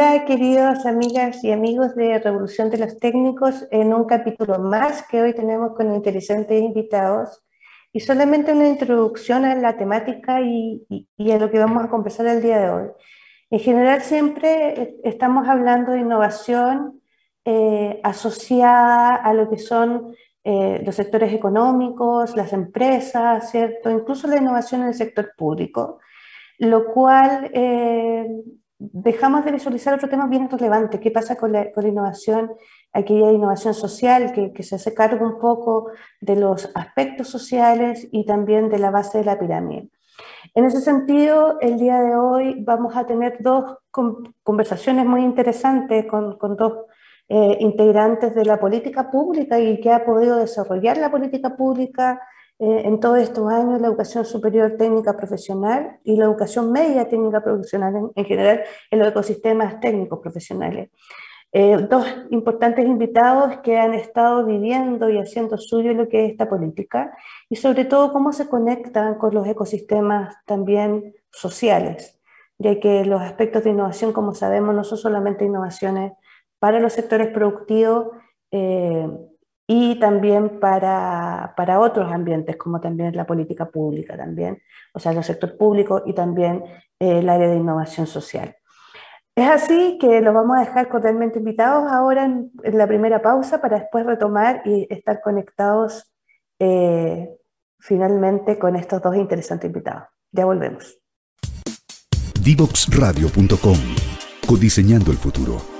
Hola queridos amigas y amigos de Revolución de los Técnicos en un capítulo más que hoy tenemos con interesantes invitados y solamente una introducción a la temática y, a lo que vamos a conversar el día de hoy. En general siempre estamos hablando de innovación eh, asociada a lo que son eh, los sectores económicos, las empresas, ¿cierto? Incluso la innovación en el sector público, lo cual eh, dejamos de visualizar otro tema bien relevante, qué pasa con la, innovación, aquella innovación social que, se hace cargo un poco de los aspectos sociales y también de la base de la pirámide. En ese sentido, el día de hoy vamos a tener dos conversaciones muy interesantes con, dos eh, integrantes de la política pública y que ha podido desarrollar la política pública eh, en todos estos años la educación superior técnica profesional y la educación media técnica profesional en, general en los ecosistemas técnicos profesionales. Eh, dos importantes invitados que han estado viviendo y haciendo suyo lo que es esta política y sobre todo cómo se conectan con los ecosistemas también sociales, ya que los aspectos de innovación, como sabemos, no son solamente innovaciones para los sectores productivos, eh, y también para, para, otros ambientes, como también la política pública, también, o sea, el sector público y también eh, el área de innovación social. Es así que los vamos a dejar cordialmente invitados ahora en, la primera pausa para después retomar y estar conectados eh, finalmente con estos dos interesantes invitados. Ya volvemos. Divoxradio.com Codiseñando el futuro.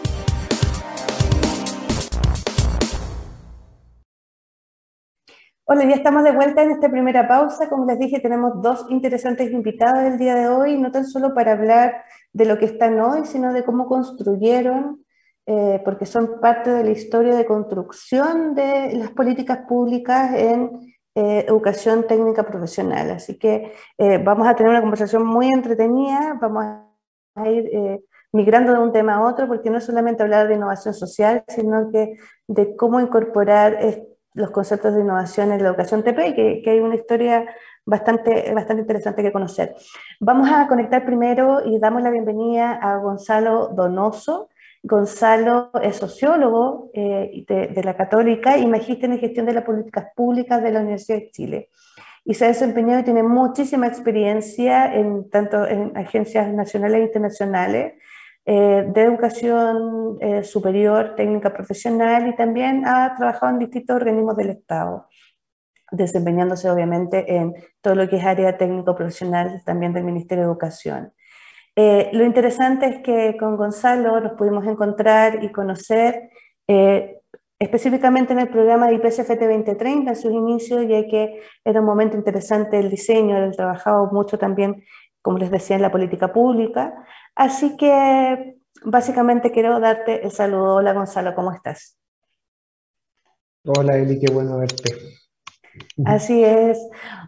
Hola, ya estamos de vuelta en esta primera pausa. Como les dije, tenemos dos interesantes invitados el día de hoy, no tan solo para hablar de lo que están hoy, sino de cómo construyeron, eh, porque son parte de la historia de construcción de las políticas públicas en eh, educación técnica profesional. Así que eh, vamos a tener una conversación muy entretenida, vamos a ir migrando de un tema a otro, porque no es solamente hablar de innovación social, sino que de cómo incorporar los conceptos de innovación en la educación TP, que, que hay una historia bastante, bastante interesante que conocer. Vamos a conectar primero y damos la bienvenida a Gonzalo Donoso. Gonzalo es sociólogo eh, de, la Católica y magíster en gestión de las políticas públicas de la Universidad de Chile. Y se ha desempeñado y tiene muchísima experiencia en tanto en agencias nacionales e internacionales, eh, de educación eh, superior, técnica profesional y también ha trabajado en distintos organismos del Estado, desempeñándose obviamente en todo lo que es área técnico profesional también del Ministerio de Educación. Eh, lo interesante es que con Gonzalo nos pudimos encontrar y conocer específicamente en el programa de IPCFT 2030 en sus inicios, ya que era un momento interesante el diseño, el trabajado mucho también, como les decía, en la política pública, Así que básicamente quiero darte el saludo. Hola Gonzalo, ¿cómo estás? Hola Eli, qué bueno verte. Así es.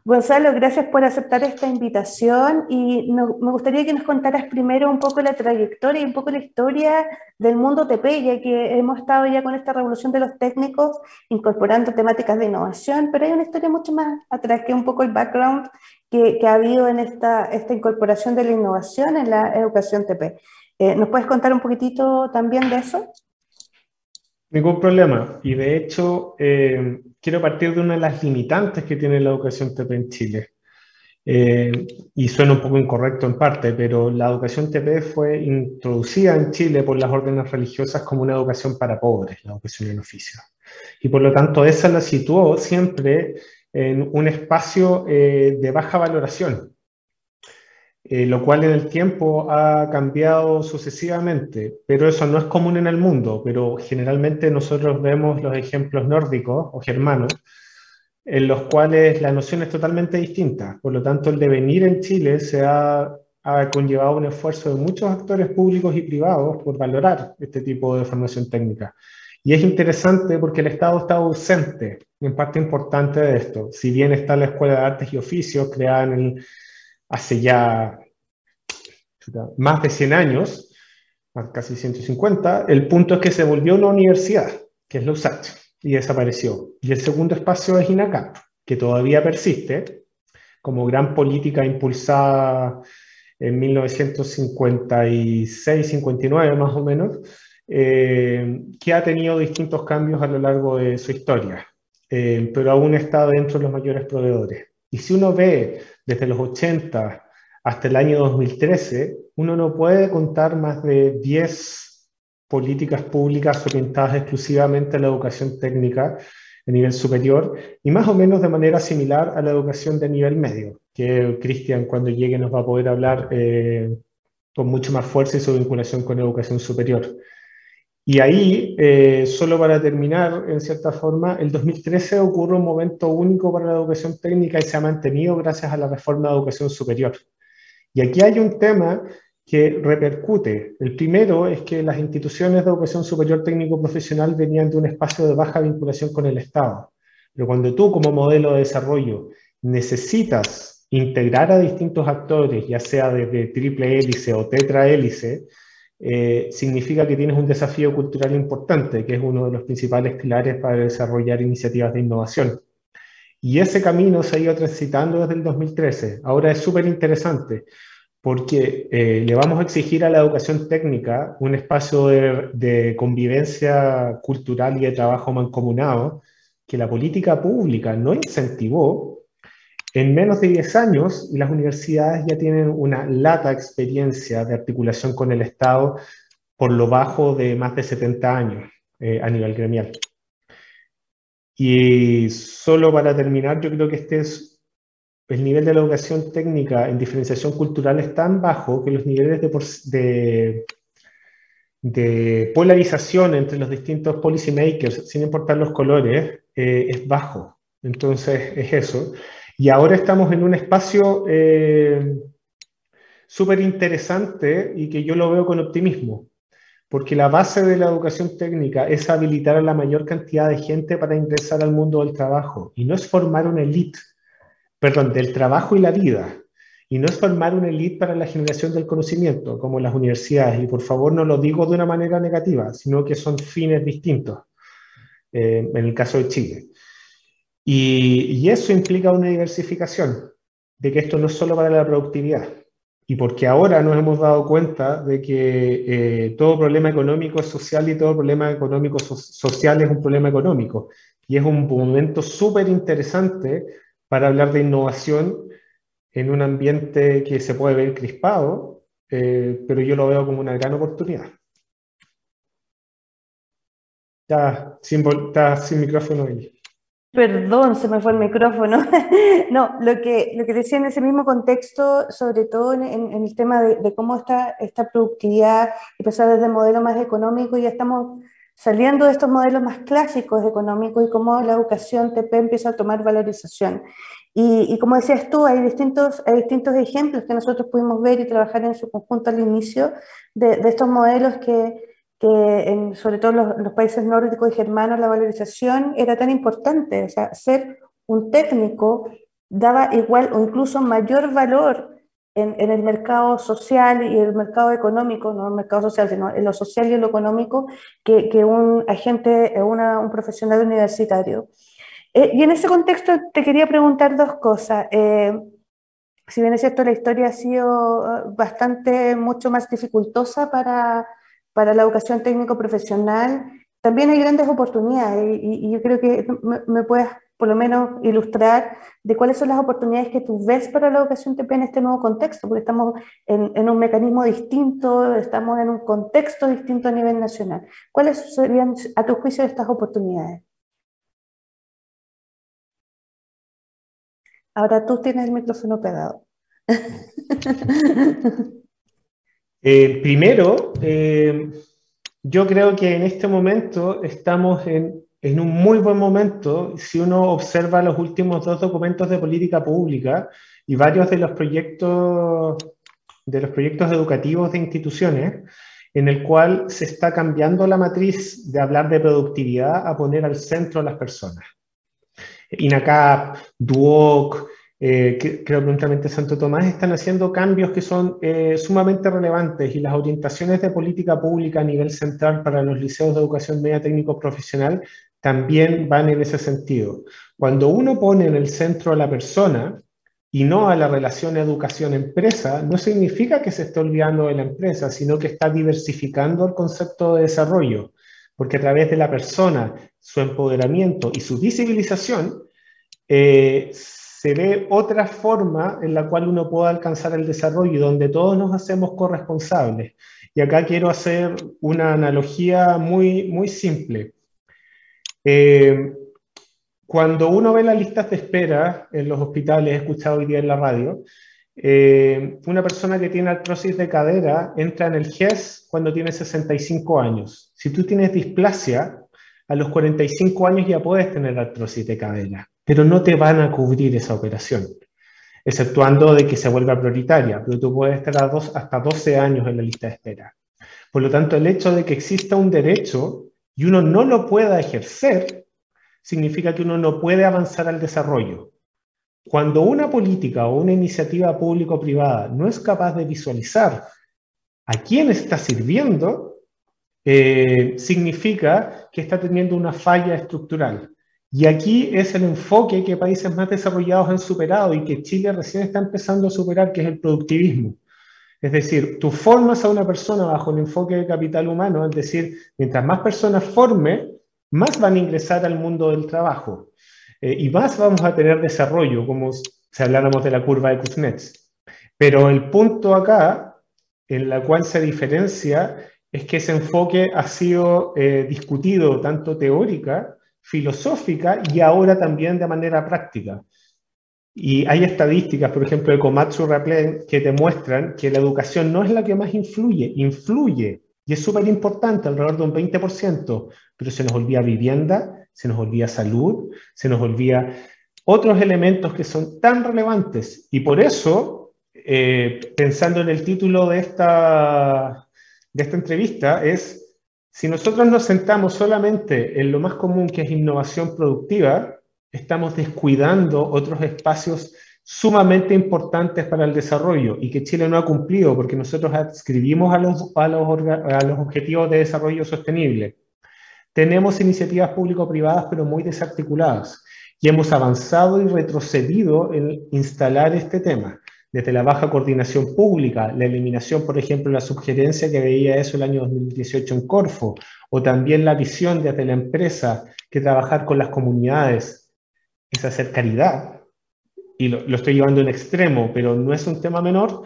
Gonzalo, gracias por aceptar esta invitación y me gustaría que nos contaras primero un poco la trayectoria y un poco la historia del mundo TP, ya que hemos estado ya con esta revolución de los técnicos incorporando temáticas de innovación, pero hay una historia mucho más atrás que un poco el background que, ha habido en esta, esta incorporación de la innovación en la educación TP. Eh, ¿Nos puedes contar un poquitito también de eso? Ningún problema. Y de hecho, eh, quiero partir de una de las limitantes que tiene la educación TP en Chile. Eh, y suena un poco incorrecto en parte, pero la educación TP fue introducida en Chile por las órdenes religiosas como una educación para pobres, la educación en oficio. Y por lo tanto, esa la situó siempre en un espacio eh, de baja valoración, eh, lo cual en el tiempo ha cambiado sucesivamente, pero eso no es común en el mundo, pero generalmente nosotros vemos los ejemplos nórdicos o germanos, en los cuales la noción es totalmente distinta. Por lo tanto, el devenir en Chile se ha ha conllevado un esfuerzo de muchos actores públicos y privados por valorar este tipo de formación técnica. Y es interesante porque el Estado está ausente en parte importante de esto. Si bien está la Escuela de Artes y Oficios creada en hace ya más de 100 años, casi 150, el punto es que se volvió una universidad, que es la USACH, y desapareció. Y el segundo espacio es INACAP, que todavía persiste como gran política impulsada en 1956-59 más o menos, eh, que ha tenido distintos cambios a lo largo de su historia, eh, pero aún está dentro de los mayores proveedores. Y si uno ve desde los 80 hasta el año 2013, uno no puede contar más de 10 políticas públicas orientadas exclusivamente a la educación técnica de nivel superior y más o menos de manera similar a la educación de nivel medio, que Cristian cuando llegue nos va a poder hablar eh, con mucho más fuerza y su vinculación con educación superior. Y ahí, eh, solo para terminar, en cierta forma, el 2013 ocurre un momento único para la educación técnica y se ha mantenido gracias a la reforma de educación superior. Y aquí hay un tema que repercute. El primero es que las instituciones de educación superior técnico profesional venían de un espacio de baja vinculación con el Estado. Pero cuando tú como modelo de desarrollo necesitas integrar a distintos actores, ya sea desde triple hélice o tetra hélice, eh, significa que tienes un desafío cultural importante, que es uno de los principales pilares para desarrollar iniciativas de innovación. Y ese camino se ha ido transitando desde el 2013. Ahora es súper interesante porque eh, le vamos a exigir a la educación técnica un espacio de, de, convivencia cultural y de trabajo mancomunado que la política pública no incentivó. En menos de 10 años, las universidades ya tienen una lata experiencia de articulación con el Estado por lo bajo de más de 70 años eh, a nivel gremial. Y solo para terminar, yo creo que este es el nivel de la educación técnica en diferenciación cultural es tan bajo que los niveles de, polarización entre los distintos policymakers, sin importar los colores, eh, es bajo. Entonces, es eso. Y ahora estamos en un espacio eh, súper interesante y que yo lo veo con optimismo porque la base de la educación técnica es habilitar a la mayor cantidad de gente para ingresar al mundo del trabajo. Y no es formar una élite, perdón, del trabajo y la vida, y no es formar una élite para la generación del conocimiento, como las universidades, y por favor no lo digo de una manera negativa, sino que son fines distintos, eh, en el caso de Chile. Y, eso implica una diversificación, de que esto no es solo para la productividad, y porque ahora nos hemos dado cuenta de que eh, todo problema económico es social y todo problema económico social es un problema económico. Y es un momento súper interesante para hablar de innovación en un ambiente que se puede ver crispado, eh, pero yo lo veo como una gran oportunidad. Sin, está sin micrófono ahí. Perdón, se me fue el micrófono. no, lo que, lo que decía en ese mismo contexto, sobre todo en, el tema de, cómo está esta productividad, empezar desde el modelo más económico, ya estamos saliendo de estos modelos más clásicos económicos y cómo la educación TP empieza a tomar valorización. Y, como decías tú, hay distintos, hay distintos ejemplos que nosotros pudimos ver y trabajar en su conjunto al inicio de, de estos modelos que que en, sobre todo los, los, países nórdicos y germanos la valorización era tan importante, o sea, ser un técnico daba igual o incluso mayor valor en, en, el mercado social y el mercado económico, no el mercado social, sino en lo social y en lo económico, que, que un agente, una, un profesional universitario. Eh, y en ese contexto te quería preguntar dos cosas. Eh, si bien es cierto, la historia ha sido eh, bastante, mucho más dificultosa para, para la educación técnico profesional, también hay grandes oportunidades y, yo creo que me, puedes por lo menos ilustrar de cuáles son las oportunidades que tú ves para la educación TP en este nuevo contexto, porque estamos en, en, un mecanismo distinto, estamos en un contexto distinto a nivel nacional. ¿Cuáles serían, a tu juicio, estas oportunidades? Ahora tú tienes el micrófono pegado. Eh, primero, eh, yo creo que en este momento estamos en, en, un muy buen momento si uno observa los últimos dos documentos de política pública y varios de los proyectos de los proyectos educativos de instituciones en el cual se está cambiando la matriz de hablar de productividad a poner al centro a las personas. INACAP, DUOC, eh, creo que prontamente Santo Tomás, están haciendo cambios que son eh, sumamente relevantes y las orientaciones de política pública a nivel central para los liceos de educación media técnico profesional también van en ese sentido. Cuando uno pone en el centro a la persona y no a la relación educación-empresa, no significa que se esté olvidando de la empresa, sino que está diversificando el concepto de desarrollo, porque a través de la persona, su empoderamiento y su visibilización, eh, se ve otra forma en la cual uno puede alcanzar el desarrollo y donde todos nos hacemos corresponsables. Y acá quiero hacer una analogía muy, muy simple. Eh, cuando uno ve las listas de espera en los hospitales, he escuchado hoy día en la radio, eh, una persona que tiene artrosis de cadera entra en el GES cuando tiene 65 años. Si tú tienes displasia, a los 45 años ya puedes tener artrosis de cadera pero no te van a cubrir esa operación, exceptuando de que se vuelva prioritaria, pero tú puedes estar hasta 12 años en la lista de espera. Por lo tanto, el hecho de que exista un derecho y uno no lo pueda ejercer, significa que uno no puede avanzar al desarrollo. Cuando una política o una iniciativa público-privada no es capaz de visualizar a quién está sirviendo, eh, significa que está teniendo una falla estructural. Y aquí es el enfoque que países más desarrollados han superado y que Chile recién está empezando a superar, que es el productivismo. Es decir, tú formas a una persona bajo el enfoque de capital humano, es decir, mientras más personas forme, más van a ingresar al mundo del trabajo eh, y más vamos a tener desarrollo, como si habláramos de la curva de Kuznets. Pero el punto acá, en la cual se diferencia, es que ese enfoque ha sido eh, discutido tanto teórica filosófica y ahora también de manera práctica. Y hay estadísticas, por ejemplo, de Komatsu Raplen, que demuestran que la educación no es la que más influye, influye, y es súper importante, alrededor de un 20%, pero se nos olvida vivienda, se nos olvida salud, se nos olvida otros elementos que son tan relevantes. Y por eso, eh, pensando en el título de esta, de esta entrevista, es si nosotros nos sentamos solamente en lo más común que es innovación productiva, estamos descuidando otros espacios sumamente importantes para el desarrollo y que Chile no ha cumplido porque nosotros adscribimos a los, a los, a los objetivos de desarrollo sostenible. Tenemos iniciativas público-privadas pero muy desarticuladas y hemos avanzado y retrocedido en instalar este tema desde la baja coordinación pública, la eliminación, por ejemplo, la sugerencia que veía eso el año 2018 en Corfo, o también la visión desde la empresa que trabajar con las comunidades es hacer caridad, y lo, estoy llevando en extremo, pero no es un tema menor,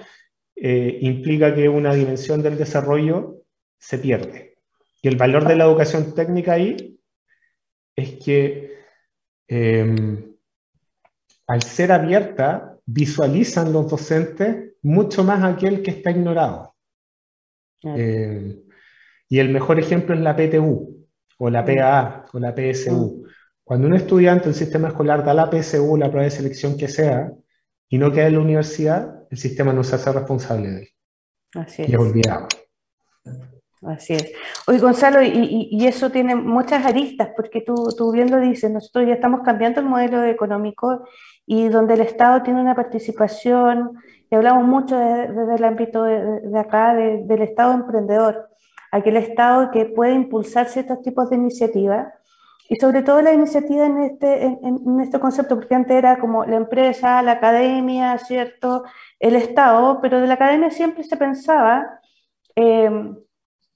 eh, implica que una dimensión del desarrollo se pierde. Y el valor de la educación técnica ahí es que eh, al ser abierta, visualizan los docentes mucho más aquel que está ignorado. Eh, y el mejor ejemplo es la PTU, o la PAA, o la PSU. Cuando un estudiante del sistema escolar da la PSU, la prueba de selección que sea, y no queda en la universidad, el sistema no se hace responsable de él. Así es. Y es olvidado. Así es. Oye, Gonzalo, y, eso tiene muchas aristas, porque tú, tú bien lo dices, nosotros ya estamos cambiando el modelo económico y donde el Estado tiene una participación, y hablamos mucho desde el ámbito de, acá, del Estado emprendedor, aquel Estado que puede impulsar ciertos tipos de iniciativas, y sobre todo la iniciativa en este, en, este concepto, porque antes era como la empresa, la academia, ¿cierto? El Estado, pero de la academia siempre se pensaba, eh,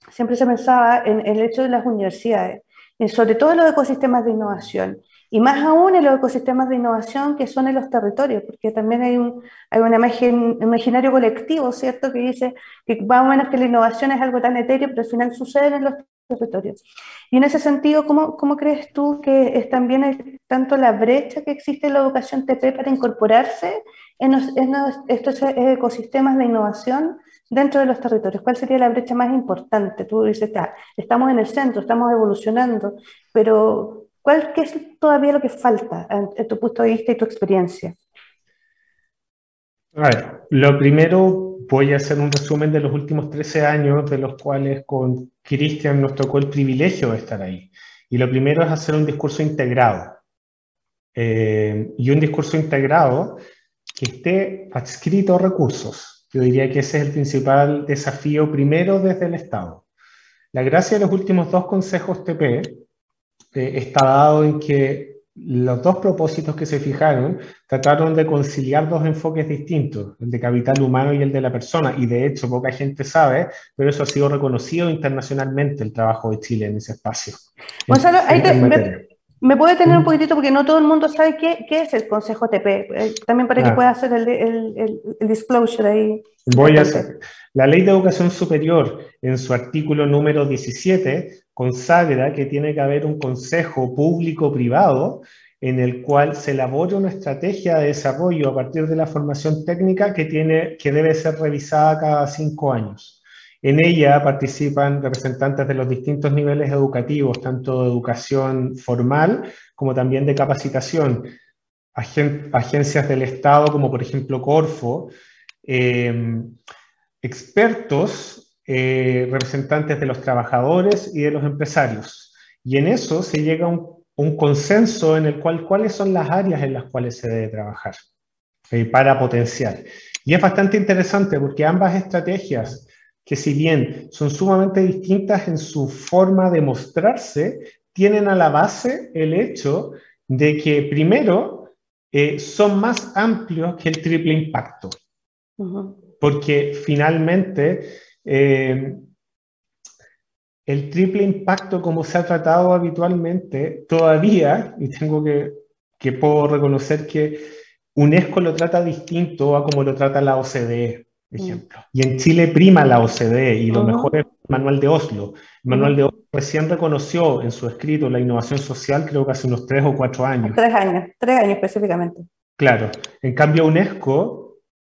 siempre se pensaba en, el hecho de las universidades, sobre todo en los ecosistemas de innovación. Y más aún en los ecosistemas de innovación que son en los territorios, porque también hay un, hay un imaginario colectivo, ¿cierto?, que dice que más o menos que la innovación es algo tan etéreo, pero al final sucede en los territorios. Y en ese sentido, ¿cómo, cómo crees tú que es también tanto la brecha que existe en la educación TP para incorporarse en, en estos ecosistemas de innovación dentro de los territorios? ¿Cuál sería la brecha más importante? Tú dices, estamos en el centro, estamos evolucionando, pero ¿Cuál qué es todavía lo que falta en, tu punto de vista y tu experiencia? A ver, lo primero, voy a hacer un resumen de los últimos 13 años, de los cuales con Cristian nos tocó el privilegio de estar ahí. Y lo primero es hacer un discurso integrado. Eh, y un discurso integrado que esté adscrito a recursos. Yo diría que ese es el principal desafío primero desde el Estado. La gracia de los últimos dos consejos TP eh, está dado en que los dos propósitos que se fijaron trataron de conciliar dos enfoques distintos, el de capital humano y el de la persona, y de hecho poca gente sabe, pero eso ha sido reconocido internacionalmente el trabajo de Chile en ese espacio. Gonzalo, ahí me, puede tener un poquitito porque no todo el mundo sabe qué, qué es el Consejo TP, eh, también para que pueda hacer el, el, el, disclosure ahí. Voy a hacer. La Ley de Educación Superior, en su artículo número 17, consagra que tiene que haber un consejo público-privado en el cual se elabore una estrategia de desarrollo a partir de la formación técnica que, tiene, que debe ser revisada cada cinco años. En ella participan representantes de los distintos niveles educativos, tanto de educación formal como también de capacitación, agencias del Estado como por ejemplo Corfo, eh, expertos eh, representantes de los trabajadores y de los empresarios. Y en eso se llega a un, consenso en el cual cuáles son las áreas en las cuales se debe trabajar eh, para potenciar. Y es bastante interesante porque ambas estrategias, que si bien son sumamente distintas en su forma de mostrarse, tienen a la base el hecho de que primero eh, son más amplios que el triple impacto. Porque finalmente eh, el triple impacto como se ha tratado habitualmente, todavía, y tengo que, que puedo reconocer que UNESCO lo trata distinto a como lo trata la OCDE. Ejemplo. Y en Chile prima la OCDE y lo mejor es el manual de Oslo. El manual de Oslo recién reconoció en su escrito la innovación social, creo que hace unos tres o cuatro años. Tres años, tres años específicamente. Claro. En cambio, UNESCO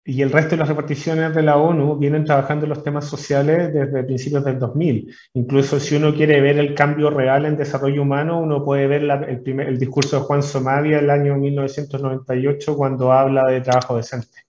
y el resto de las reparticiones de la ONU vienen trabajando los temas sociales desde principios del 2000. Incluso si uno quiere ver el cambio real en desarrollo humano, uno puede ver el, primer, el, discurso de Juan Somavia el año 1998 cuando habla de trabajo decente.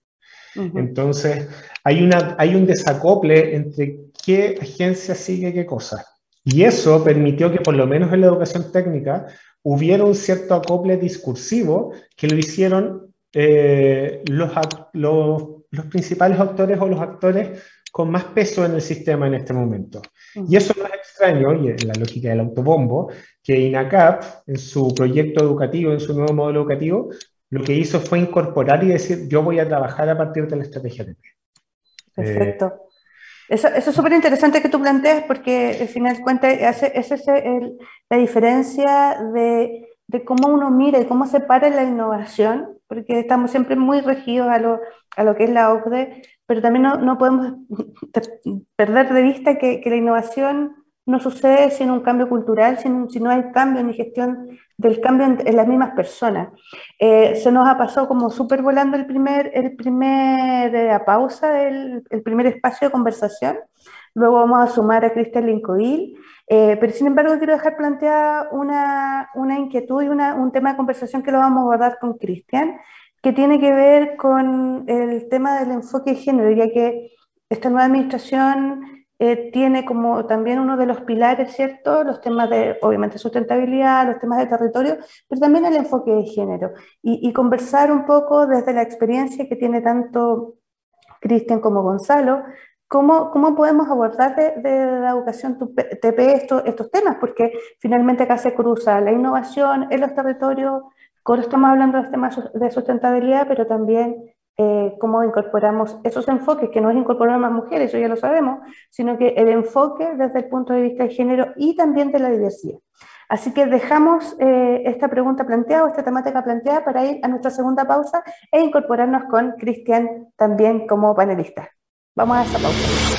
Entonces, hay, una, hay un desacople entre qué agencia sigue qué cosa. Y eso permitió que por lo menos en la educación técnica hubiera un cierto acople discursivo que lo hicieron eh, los, los, los, principales actores o los actores con más peso en el sistema en este momento. Y eso no es extraño, y en la lógica del autobombo, que INACAP, en su proyecto educativo, en su nuevo modelo educativo, lo que hizo fue incorporar y decir, yo voy a trabajar a partir de la estrategia TP. Perfecto. eso, eso, es súper interesante que tú plantees porque al final de cuentas esa es la diferencia de, de, cómo uno mira y cómo se para la innovación porque estamos siempre muy regidos a lo, a lo que es la OCDE, pero también no, no podemos perder de vista que, que, la innovación no sucede sin un cambio cultural, sin, si no hay cambio en gestión del cambio en, las mismas personas. Eh, se nos ha pasado como súper volando el primer, el primer eh, pausa, el, el primer espacio de conversación. Luego vamos a sumar a Cristian Lincoil, eh, pero sin embargo quiero dejar planteada una, una inquietud y una, un tema de conversación que lo vamos a abordar con Cristian, que tiene que ver con el tema del enfoque de género, ya que esta nueva administración eh, tiene como también uno de los pilares, ¿cierto? Los temas de, obviamente, sustentabilidad, los temas de territorio, pero también el enfoque de género. Y, y conversar un poco desde la experiencia que tiene tanto Cristian como Gonzalo, ¿Cómo, ¿Cómo, podemos abordar de, la educación TP estos, estos temas? Porque finalmente acá se cruza la innovación en los territorios, ahora estamos hablando de temas de sustentabilidad, pero también eh, cómo incorporamos esos enfoques, que no es incorporar más mujeres, eso ya lo sabemos, sino que el enfoque desde el punto de vista de género y también de la diversidad. Así que dejamos eh, esta pregunta planteada, esta temática planteada para ir a nuestra segunda pausa e incorporarnos con Cristian también como panelista. Vamos a esa pausa.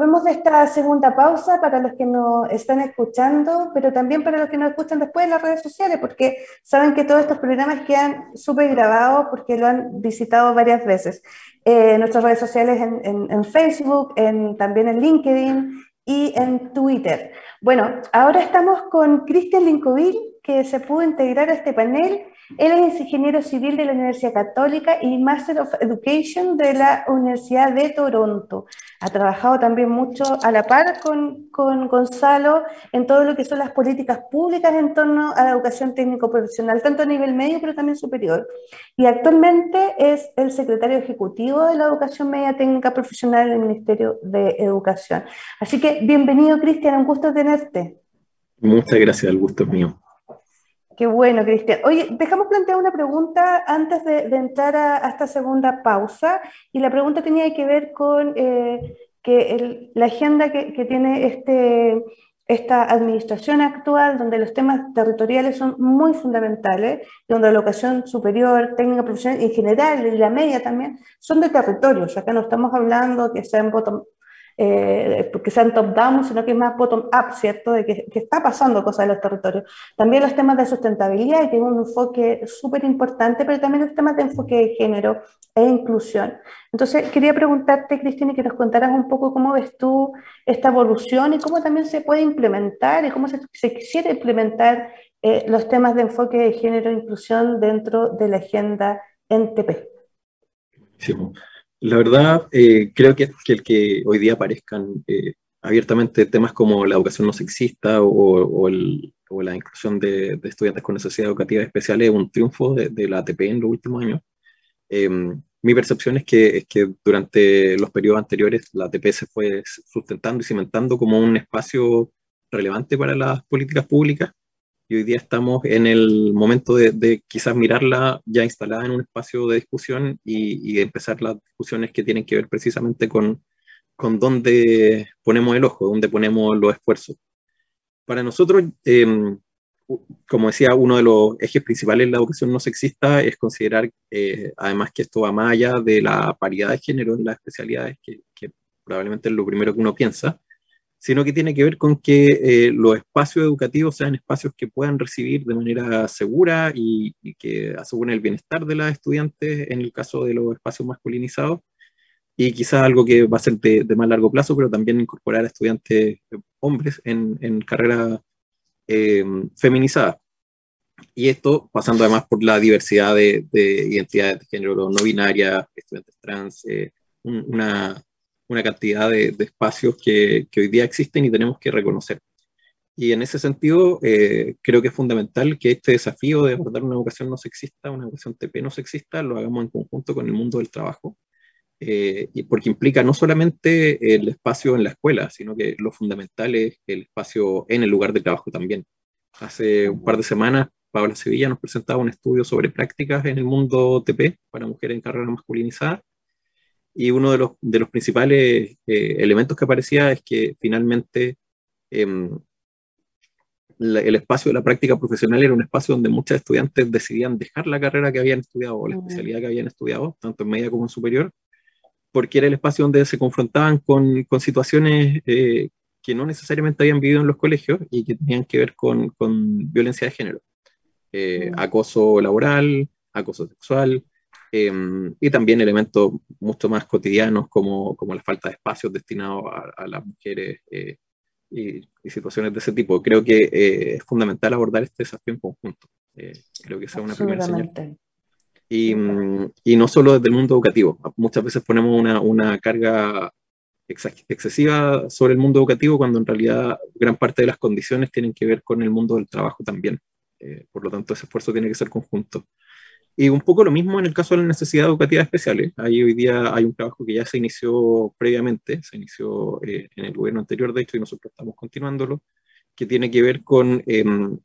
Volvemos de esta segunda pausa para los que nos están escuchando, pero también para los que nos escuchan después en las redes sociales, porque saben que todos estos programas quedan súper grabados porque lo han visitado varias veces. Eh, nuestras redes sociales en, Facebook, en, también en LinkedIn y en Twitter. Bueno, ahora estamos con Cristian Lincovil, que se pudo integrar a este panel él es ingeniero civil de la Universidad Católica y Master of Education de la Universidad de Toronto. Ha trabajado también mucho a la par con, con Gonzalo en todo lo que son las políticas públicas en torno a la educación técnico-profesional, tanto a nivel medio pero también superior. Y actualmente es el secretario ejecutivo de la educación media técnica profesional del Ministerio de Educación. Así que bienvenido, Cristian, un gusto tenerte. Muchas gracias, el gusto es mío. Qué bueno, Cristian. Oye, dejamos plantear una pregunta antes de, entrar a, esta segunda pausa. Y la pregunta tenía que ver con eh, que la agenda que, tiene este, esta administración actual, donde los temas territoriales son muy fundamentales, donde la educación superior, técnica profesional en general y la media también, son de territorios. Acá no estamos hablando que sean bottom, eh, que sean top-down, sino que es más bottom-up, ¿cierto? De que, está pasando cosas en los territorios. También los temas de sustentabilidad, que tienen un enfoque súper importante, pero también los temas de enfoque de género e inclusión. Entonces, quería preguntarte, Cristina, que nos contaras un poco cómo ves tú esta evolución y cómo también se puede implementar y cómo se, quisiera implementar eh, los temas de enfoque de género e inclusión dentro de la agenda NTP. Sí, la verdad, eh, creo que, el que hoy día aparezcan eh, abiertamente temas como la educación no sexista o, la inclusión de, estudiantes con necesidades educativas especiales es un triunfo de, la ATP en los últimos años. Em, mi percepción es que, es que durante los periodos anteriores la ATP se fue sustentando y cimentando como un espacio relevante para las políticas públicas y hoy día estamos en el momento de, quizás mirarla ya instalada en un espacio de discusión y, empezar las discusiones que tienen que ver precisamente con, con dónde ponemos el ojo, dónde ponemos los esfuerzos. Para nosotros, em, como decía, uno de los ejes principales de la educación no sexista es considerar, eh, además, que esto va más allá de la paridad de género en las especialidades, que, que probablemente es lo primero que uno piensa, sino que tiene que ver con que eh, los espacios educativos sean espacios que puedan recibir de manera segura y, que aseguren el bienestar de las estudiantes en el caso de los espacios masculinizados. Y quizás algo que va a ser de, más largo plazo, pero también incorporar a estudiantes hombres en, en carreras eh. Y esto pasando además por la diversidad de, identidades de género no binaria, estudiantes trans, eh, una, una cantidad de, espacios que, hoy día existen y tenemos que reconocer. Y en ese sentido, eh, creo que es fundamental que este desafío de abordar una educación no sexista, una educación TP no sexista, lo hagamos en conjunto con el mundo del trabajo, eh, y porque implica no solamente el espacio en la escuela, sino que lo fundamental es el espacio en el lugar de trabajo también. Hace un par de semanas, Paola Sevilla nos presentaba un estudio sobre prácticas en el mundo TP para mujeres en carrera masculinizada, y uno de los, de los principales eh, elementos que aparecía es que finalmente em, el espacio de la práctica profesional era un espacio donde muchos estudiantes decidían dejar la carrera que habían estudiado o la especialidad que habían estudiado, tanto en media como en superior, porque era el espacio donde se confrontaban con, con situaciones eh, que no necesariamente habían vivido en los colegios y que tenían que ver con, con violencia de género, eh, acoso laboral, acoso sexual, Em, y también elementos mucho más cotidianos como, como la falta de espacios destinados a, las mujeres eh, y, situaciones de ese tipo. Creo que eh, es fundamental abordar este desafío en conjunto. Eh, creo que esa es una primera señal. Y, y, no solo desde el mundo educativo. Muchas veces ponemos una, una carga excesiva sobre el mundo educativo cuando en realidad gran parte de las condiciones tienen que ver con el mundo del trabajo también. por lo tanto, ese esfuerzo tiene que ser conjunto. Y un poco lo mismo en el caso de las necesidades educativas especiales. Ahí hoy día hay un trabajo que ya se inició previamente, se inició eh, en el gobierno anterior, de hecho, y nosotros estamos continuándolo, que tiene que ver con, em,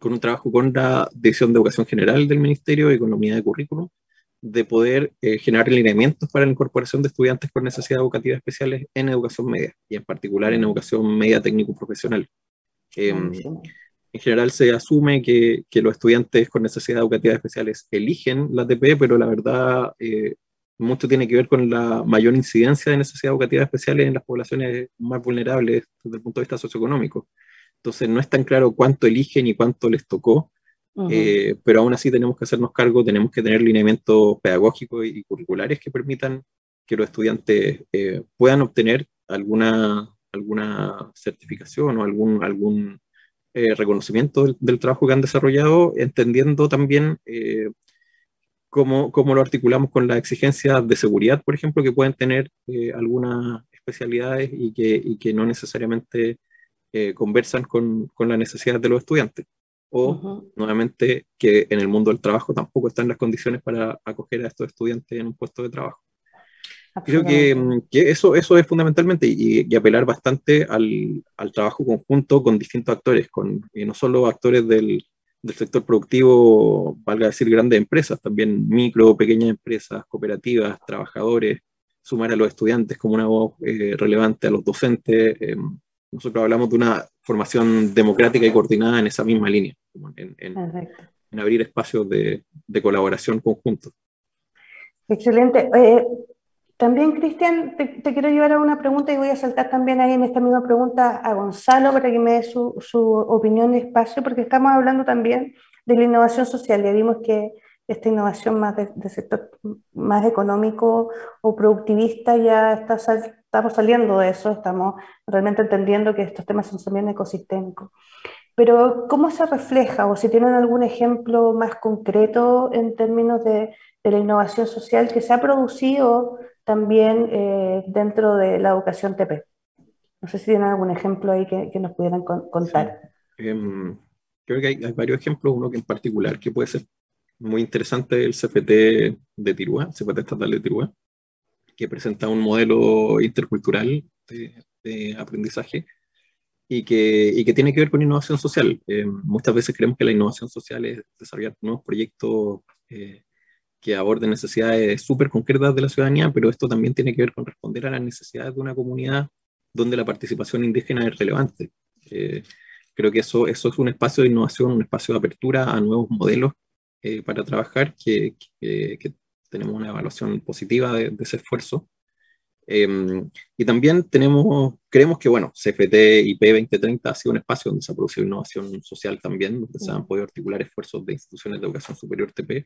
con un trabajo con la Dirección de Educación General del Ministerio y con la Unidad de Currículum, de poder eh, generar lineamientos para la incorporación de estudiantes con necesidades educativas especiales en educación media, y en particular en educación media técnico-profesional. Eh, en general se asume que, que, los estudiantes con necesidades educativas especiales eligen la TP, pero la verdad, eh, mucho tiene que ver con la mayor incidencia de necesidades educativas especiales en las poblaciones más vulnerables desde el punto de vista socioeconómico. Entonces no es tan claro cuánto eligen y cuánto les tocó, eh, pero aún así tenemos que hacernos cargo, tenemos que tener lineamientos pedagógicos y curriculares que permitan que los estudiantes eh, puedan obtener alguna, alguna certificación o algún, algún eh, reconocimiento del, trabajo que han desarrollado, entendiendo también cómo, cómo, lo articulamos con las exigencias de seguridad, por ejemplo, que pueden tener algunas especialidades y que, y que no necesariamente conversan con, con las necesidades de los estudiantes o nuevamente que en el mundo del trabajo tampoco están las condiciones para acoger a estos estudiantes en un puesto de trabajo. Creo que, mm, que, eso, eso es fundamentalmente y, apelar bastante al, al, trabajo conjunto con distintos actores, con y no solo actores del, del, sector productivo, valga decir grandes empresas, también micro, pequeñas empresas, cooperativas, trabajadores, sumar a los estudiantes como una voz eh, relevante, a los docentes. Eh, nosotros hablamos de una formación democrática y coordinada en esa misma línea, en, en, abrir espacios de, de, colaboración conjunto. Excelente. Eh, también, Cristian, te, quiero llevar a una pregunta y voy a saltar también ahí en esta misma pregunta a Gonzalo para que me dé su, su opinión y espacio, porque estamos hablando también de la innovación social. Ya vimos que esta innovación más de, sector más económico o productivista ya está estamos saliendo de eso, estamos realmente entendiendo que estos temas son también ecosistémicos. Pero, ¿cómo se refleja o si tienen algún ejemplo más concreto en términos de, de la innovación social que se ha producido también eh, dentro de la educación TP? No sé si tienen algún ejemplo ahí que, que nos pudieran contar. Em, creo que hay, hay, varios ejemplos, uno que en particular que puede ser muy interesante el CFT de Tirúa, CFT estatal de Tirúa, que presenta un modelo intercultural de, aprendizaje y que, y que, tiene que ver con innovación social. Eh, muchas veces creemos que la innovación social es desarrollar nuevos proyectos eh, que aborden necesidades súper concretas de la ciudadanía, pero esto también tiene que ver con responder a las necesidades de una comunidad donde la participación indígena es relevante. Eh, creo que eso, eso es un espacio de innovación, un espacio de apertura a nuevos modelos para trabajar que, que, que, tenemos una evaluación positiva de, ese esfuerzo. Em, y también tenemos, creemos que, bueno, CFT IP 2030 ha sido un espacio donde se ha producido innovación social también, donde se han podido articular esfuerzos de instituciones de educación superior TP.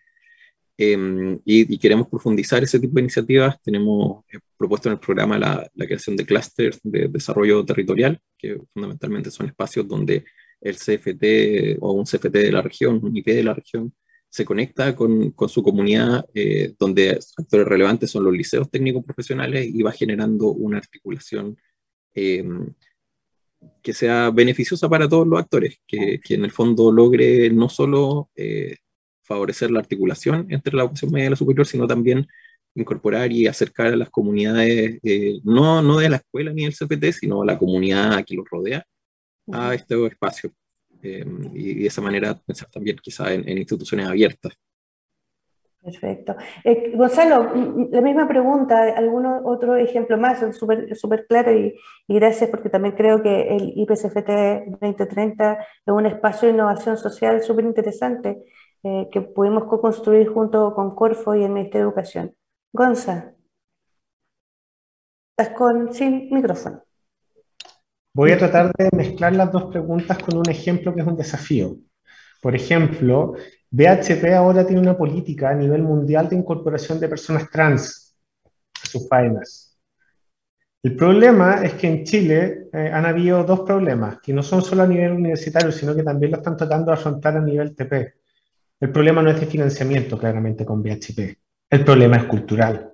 Em, y, queremos profundizar ese tipo de iniciativas. Tenemos eh, propuesto en el programa la, la creación de clústeres de desarrollo territorial, que fundamentalmente son espacios donde el CFT o un CFT de la región, un IP de la región, se conecta con, con su comunidad, eh, donde actores relevantes son los liceos técnicos profesionales y va generando una articulación em, que sea beneficiosa para todos los actores, que, que en el fondo logre no solo eh, favorecer la articulación entre la educación media y la superior, sino también incorporar y acercar a las comunidades, eh, no, no de la escuela ni del CPT, sino a la comunidad que los rodea, a este espacio. Em, y de esa manera pensar también quizá en, instituciones abiertas. Perfecto. Eh, Gonzalo, la misma pregunta, ¿algún otro ejemplo más? Súper super claro y, gracias porque también creo que el IPCFT 2030 es un espacio de innovación social súper interesante eh, que pudimos co-construir junto con Corfo y el Ministerio de Educación. Gonzalo, estás con, sin micrófono. Voy a tratar de mezclar las dos preguntas con un ejemplo que es un desafío. Por ejemplo, BHP ahora tiene una política a nivel mundial de incorporación de personas trans a sus faenas. El problema es que en Chile eh, han habido dos problemas, que no son solo a nivel universitario, sino que también lo están tratando de afrontar a nivel TP. El problema no es de financiamiento, claramente, con BHP. El problema es cultural.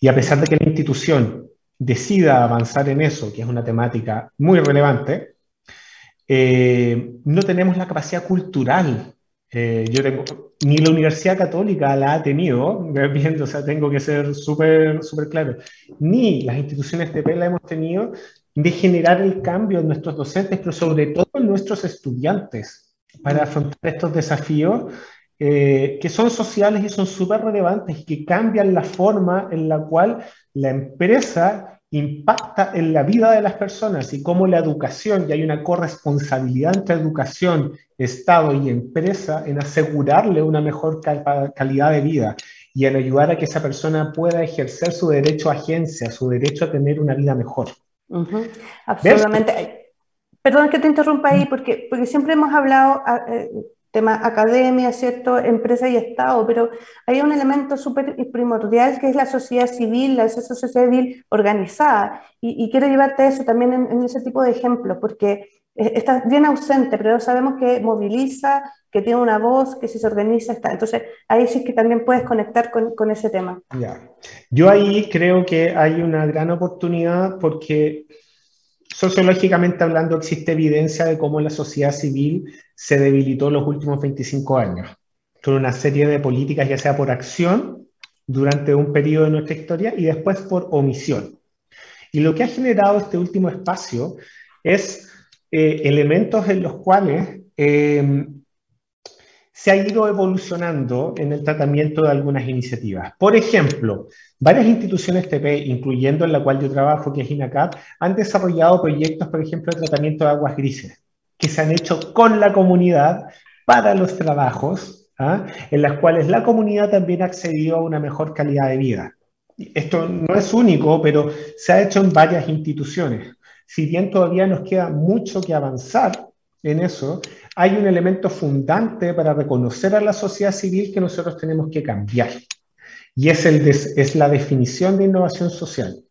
Y a pesar de que la institución decida avanzar en eso, que es una temática muy relevante, eh, no tenemos la capacidad cultural. Eh, yo tengo, ni la Universidad Católica la ha tenido, viendo, o sea, tengo que ser súper súper claro, ni las instituciones de la hemos tenido de generar el cambio en nuestros docentes, pero sobre todo en nuestros estudiantes, para afrontar estos desafíos eh, que son sociales y son súper relevantes y que cambian la forma en la cual la empresa impacta en la vida de las personas y cómo la educación, y hay una corresponsabilidad entre educación, Estado y empresa en asegurarle una mejor calidad de vida. y en ayudar a que esa persona pueda ejercer su derecho a agencia, su derecho a tener una vida mejor. Absolutamente. Perdón que te interrumpa ahí, porque, porque siempre hemos hablado, eh, tema academia, ¿cierto? Empresa y Estado, pero hay un elemento súper primordial que es la sociedad civil, la sociedad civil organizada. Y, quiero llevarte a eso también en, ese tipo de ejemplos, porque eh, está bien ausente, pero sabemos que moviliza, que tiene una voz, que si se organiza está. Entonces, ahí sí que también puedes conectar con, con ese tema. Ya. Yo ahí creo que hay una gran oportunidad porque sociológicamente hablando, existe evidencia de cómo la sociedad civil se debilitó en los últimos 25 años, con una serie de políticas, ya sea por acción durante un periodo de nuestra historia y después por omisión. Y lo que ha generado este último espacio es eh, elementos en los cuales eh, se ha ido evolucionando en el tratamiento de algunas iniciativas. Por ejemplo, varias instituciones TP, incluyendo en la cual yo trabajo, que es INACAP, han desarrollado proyectos, por ejemplo, de tratamiento de aguas grises, que se han hecho con la comunidad para los trabajos, ¿ah? en las cuales la comunidad también ha accedido a una mejor calidad de vida. Esto no es único, pero se ha hecho en varias instituciones. Si bien todavía nos queda mucho que avanzar en eso, hay un elemento fundante para reconocer a la sociedad civil que nosotros tenemos que cambiar. Y es, el es la definición de innovación social.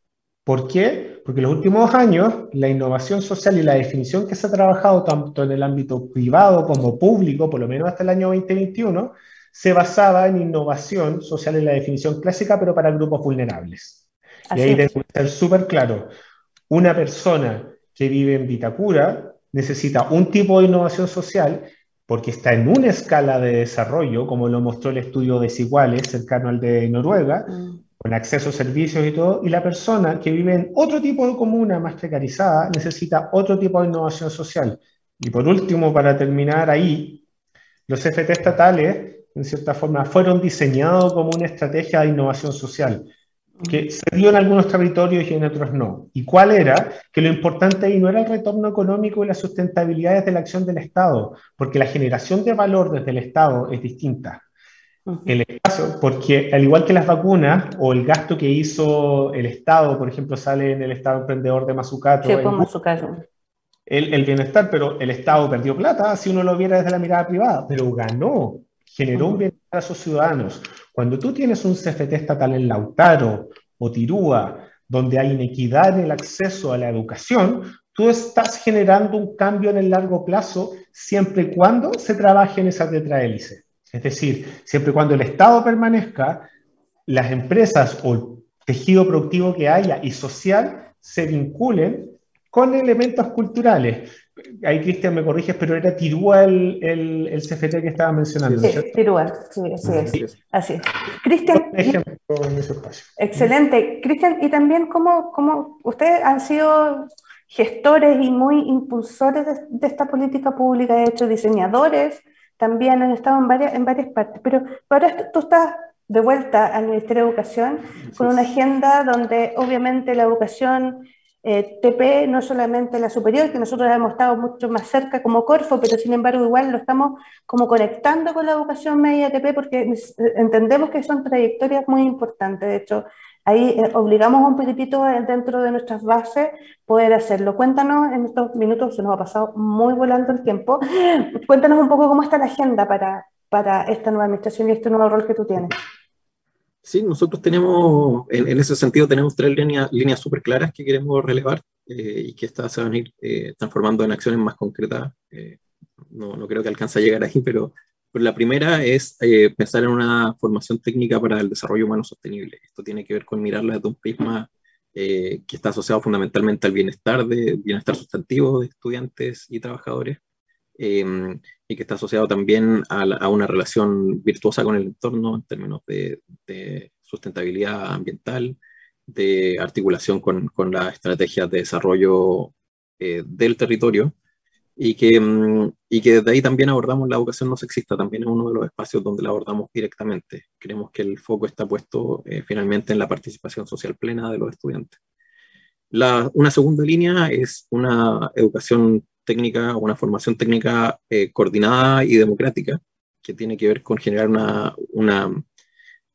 ¿Por qué? Porque en los últimos años la innovación social y la definición que se ha trabajado tanto en el ámbito privado como público, por lo menos hasta el año 2021, se basaba en innovación social en la definición clásica, pero para grupos vulnerables. y ahí debe ser súper claro. Una persona que vive en Vitacura necesita un tipo de innovación social porque está en una escala de desarrollo, como lo mostró el estudio Desiguales, cercano al de Noruega, mm. con acceso a servicios y todo, y la persona que vive en otro tipo de comuna más precarizada necesita otro tipo de innovación social. Y por último, para terminar ahí, los FT estatales, en cierta forma, fueron diseñados como una estrategia de innovación social que se dio en algunos territorios y en otros no. ¿Y cuál era? Que lo importante ahí no era el retorno económico y las sustentabilidades de la acción del Estado, porque la generación de valor desde el Estado es distinta. El espacio, porque al igual que las vacunas o el gasto que hizo el Estado, por ejemplo, sale en el Estado emprendedor de Mazucato. Sí, Mazucato. El, el, bienestar, pero el Estado perdió plata si uno lo viera desde la mirada privada, pero ganó, generó un bienestar a sus ciudadanos. Cuando tú tienes un CFT estatal en Lautaro o Tirúa, donde hay inequidad en el acceso a la educación, tú estás generando un cambio en el largo plazo siempre y cuando se trabaje en esa tetrahélice. Es decir, siempre y cuando el Estado permanezca, las empresas o el tejido productivo que haya y social se vinculen con elementos culturales ahí Cristian me corriges, pero era Tirúa el, el, el, CFT que estaba mencionando. Sí, Tirúa, sí, así es. Así es. Cristian. Excelente. Cristian, y también cómo, cómo ustedes han sido gestores y muy impulsores de, esta política pública, de hecho, diseñadores, también han estado en varias, en varias partes, pero ahora tú estás de vuelta al Ministerio de Educación con una agenda donde obviamente la educación eh, TP no solamente la superior, que nosotros hemos estado mucho más cerca como Corfo, pero sin embargo igual lo estamos como conectando con la educación media TP porque entendemos que son trayectorias muy importantes. De hecho, ahí eh, obligamos un poquitito dentro de nuestras bases poder hacerlo. Cuéntanos en estos minutos, se nos ha pasado muy volando el tiempo, cuéntanos un poco cómo está la agenda para, para esta nueva administración y este nuevo rol que tú tienes. Sí, nosotros tenemos, en, ese sentido, tenemos tres líneas, súper claras que queremos relevar eh, y que estas se van a ir eh, transformando en acciones más concretas. Eh, no, creo que alcance a llegar ahí, pero, la primera es pensar en una formación técnica para el desarrollo humano sostenible. Esto tiene que ver con mirarla desde un prisma que está asociado fundamentalmente al bienestar, de, bienestar sustantivo de estudiantes y trabajadores y que está asociado también a, una relación virtuosa con el entorno en términos de, sustentabilidad ambiental, de articulación con, con las estrategias de desarrollo eh, del territorio y que, mm, y que desde ahí también abordamos la educación no sexista, también es uno de los espacios donde la abordamos directamente. Creemos que el foco está puesto eh, finalmente en la participación social plena de los estudiantes. La, una segunda línea es una educación técnica, una formación técnica eh, coordinada y democrática, que tiene que ver con generar una,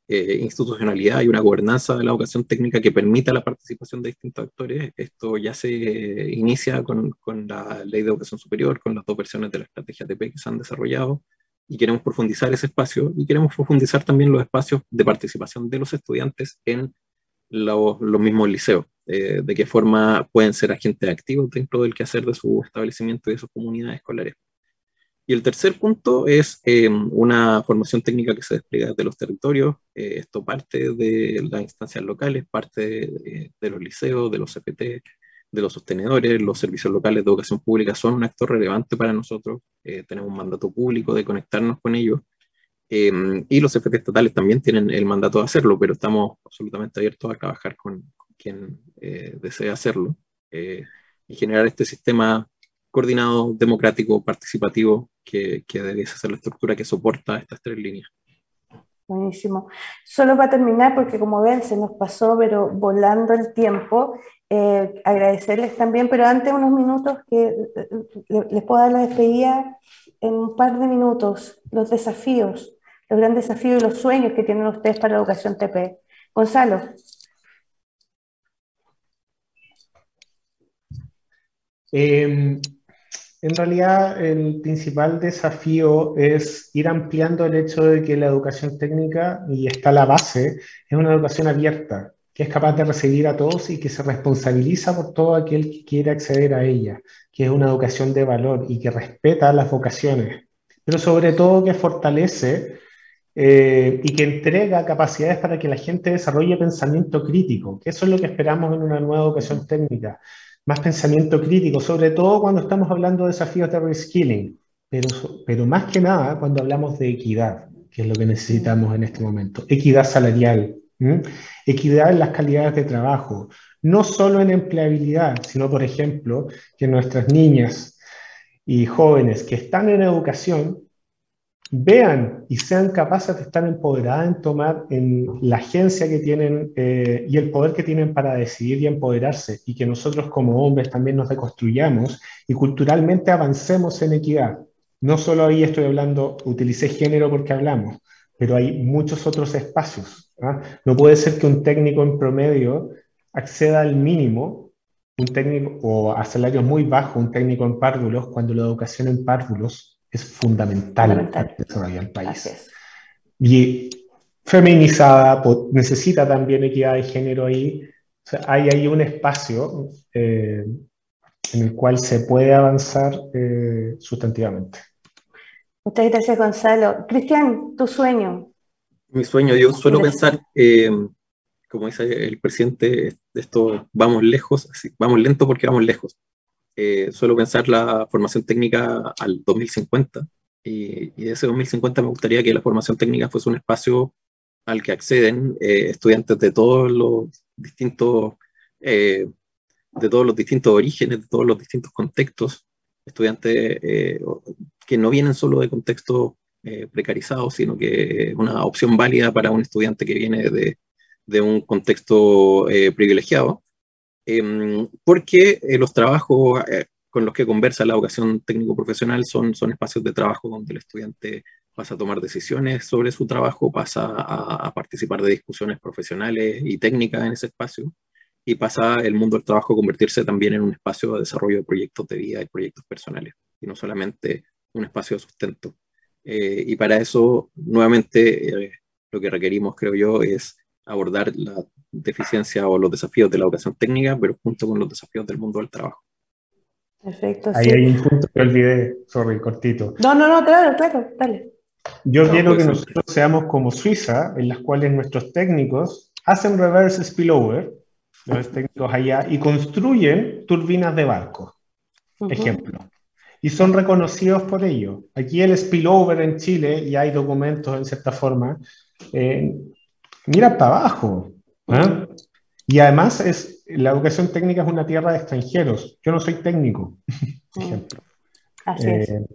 eh, institucionalidad y una gobernanza de la educación técnica que permita la participación de distintos actores. Esto ya se inicia con, con, la ley de educación superior, con las dos versiones de la estrategia TP que se han desarrollado y queremos profundizar ese espacio y queremos profundizar también los espacios de participación de los estudiantes en los, mismos liceos, eh, de qué forma pueden ser agentes activos dentro del quehacer de su establecimiento y de sus comunidades escolares. Y el tercer punto es eh, una formación técnica que se despliega desde los territorios. Eh, esto parte de las instancias locales, parte de, de, los liceos, de los CPT, de los sostenedores. Los servicios locales de educación pública son un actor relevante para nosotros. Eh, tenemos un mandato público de conectarnos con ellos. Y los CPT estatales también tienen el mandato de hacerlo, pero estamos absolutamente abiertos a trabajar con, quien desee hacerlo y generar este sistema coordinado, democrático, participativo, que, que ser la estructura que soporta estas tres líneas. Buenísimo. Solo para terminar, porque como ven, se nos pasó, pero volando el tiempo, eh, agradecerles también, pero antes unos minutos que eh, les puedo dar la despedida en un par de minutos, los desafíos, los grandes desafíos y los sueños que tienen ustedes para la educación TP. Gonzalo. Eh, en realidad, el principal desafío es ir ampliando el hecho de que la educación técnica, y está la base, es una educación abierta, que es capaz de recibir a todos y que se responsabiliza por todo aquel que quiere acceder a ella, que es una educación de valor y que respeta las vocaciones, pero sobre todo que fortalece eh, y que entrega capacidades para que la gente desarrolle pensamiento crítico, que eso es lo que esperamos en una nueva educación técnica más pensamiento crítico, sobre todo cuando estamos hablando de desafíos de reskilling, pero, pero más que nada cuando hablamos de equidad, que es lo que necesitamos en este momento. Equidad salarial, equidad en las calidades de trabajo, no solo en empleabilidad, sino, por ejemplo, que nuestras niñas y jóvenes que están en educación vean y sean capaces de estar empoderadas en tomar en la agencia que tienen eh, y el poder que tienen para decidir y empoderarse y que nosotros como hombres también nos deconstruyamos y culturalmente avancemos en equidad. No solo ahí estoy hablando, utilicé género porque hablamos, pero hay muchos otros espacios. ¿ah? No puede ser que un técnico en promedio acceda al mínimo, un técnico o a salarios muy bajos, un técnico en párvulos, cuando la educación en párvulos es fundamental, para desarrollar el país. Y feminizada, necesita también equidad de género ahí. hay ahí un espacio eh, en el cual se puede avanzar eh, sustantivamente. Muchas gracias, Gonzalo. Cristian, tu sueño. Mi sueño, yo suelo pensar, eh, como dice el presidente, esto vamos lejos, vamos lento porque vamos lejos. Eh, suelo pensar la formación técnica al 2050 y, y, de ese 2050 me gustaría que la formación técnica fuese un espacio al que acceden eh, estudiantes de todos los distintos eh, de todos los distintos orígenes, de todos los distintos contextos, estudiantes que no vienen solo de contextos precarizados, sino que es una opción válida para un estudiante que viene de, de un contexto privilegiado Em, porque eh, los trabajos eh, con los que conversa la educación técnico-profesional son, son espacios de trabajo donde el estudiante pasa a tomar decisiones sobre su trabajo, pasa a, participar de discusiones profesionales y técnicas en ese espacio, y pasa el mundo del trabajo a convertirse también en un espacio de desarrollo de proyectos de vida y proyectos personales, y no solamente un espacio de sustento. Eh, y para eso, nuevamente, lo que requerimos, creo yo, es abordar la deficiencia o los desafíos de la educación técnica, pero junto con los desafíos del mundo del trabajo. Perfecto. Ahí hay un punto que olvidé, sorry, cortito. No, no, no, claro, claro, dale. Yo quiero que nosotros seamos como Suiza, en las cuales nuestros técnicos hacen reverse spillover, los técnicos allá, y construyen turbinas de barco, ejemplo. Y son reconocidos por ello. Aquí el spillover en Chile, y hay documentos en cierta forma, eh, mira para abajo. ¿Ah? Y además es, la educación técnica es una tierra de extranjeros. Yo no soy técnico, por ejemplo. Así es. Eh,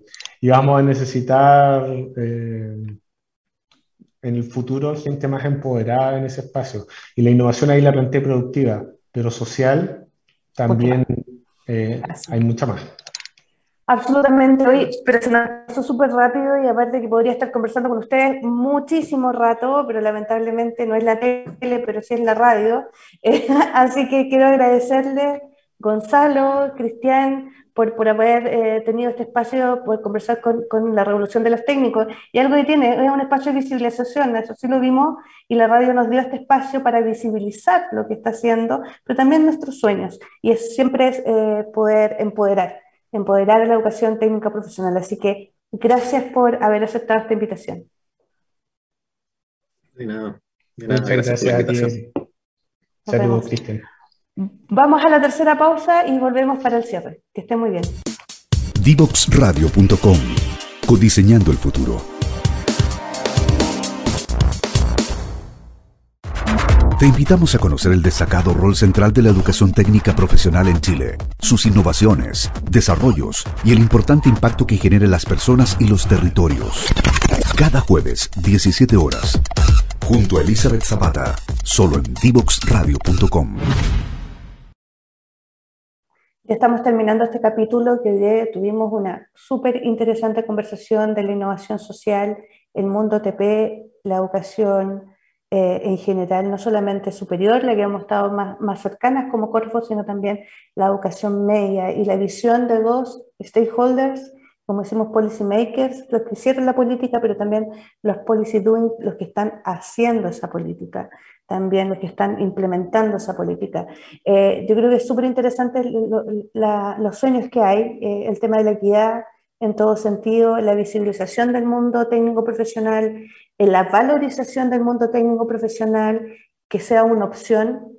y vamos a necesitar eh, en el futuro gente más empoderada en ese espacio. Y la innovación ahí la planteé productiva, pero social también eh, hay mucha más. Absolutamente, hoy, pero se nos pasó súper rápido y aparte que podría estar conversando con ustedes muchísimo rato, pero lamentablemente no es la tele, pero sí es la radio. así que quiero agradecerle, Gonzalo, Cristian, por, por haber eh, tenido este espacio, por conversar con, con, la revolución de los técnicos. Y algo que tiene es un espacio de visibilización, eso sí lo vimos, y la radio nos dio este espacio para visibilizar lo que está haciendo, pero también nuestros sueños. Y es, siempre es eh, poder empoderar empoderar a la educación técnica profesional. Así que gracias por haber aceptado esta invitación. De nada. Muchas gracias, a ti. Saludos, Cristian. Vamos a la tercera pausa y volvemos para el cierre. Que esté muy bien. Divoxradio.com Codiseñando el futuro. Te invitamos a conocer el destacado rol central de la educación técnica profesional en Chile, sus innovaciones, desarrollos y el importante impacto que genera en las personas y los territorios. Cada jueves, 17 horas, junto a Elizabeth Zapata, solo en divoxradio.com. Ya estamos terminando este capítulo que tuvimos una súper interesante conversación de la innovación social, el mundo TP, la educación eh, en general, no solamente superior, la que hemos estado más, más cercanas como Corfo, sino también la educación media y la visión de dos stakeholders, como decimos policy makers, los que hicieron la política, pero también los policy doing, los que están haciendo esa política, también los que están implementando esa política. Eh, yo creo que es súper interesante los sueños que hay, eh, el tema de la equidad, en todo sentido, la visibilización del mundo técnico profesional, en la valorización del mundo técnico profesional, que sea una opción,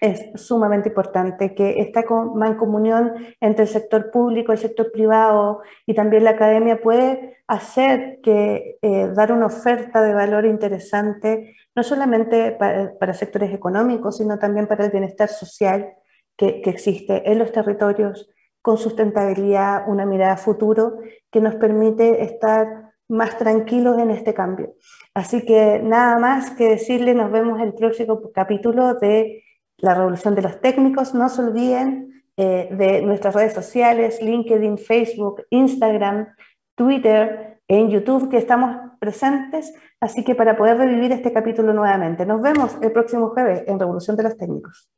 es sumamente importante, que esta mancomunión entre el sector público, el sector privado y también la academia puede hacer que eh, dar una oferta de valor interesante, no solamente para, sectores económicos, sino también para el bienestar social que, que existe en los territorios, con sustentabilidad, una mirada a futuro que nos permite estar más tranquilos en este cambio. Así que nada más que decirle, nos vemos el próximo capítulo de La Revolución de los Técnicos. No se olviden eh, de nuestras redes sociales, LinkedIn, Facebook, Instagram, Twitter, en YouTube, que estamos presentes, así que para poder revivir este capítulo nuevamente. Nos vemos el próximo jueves en Revolución de los Técnicos.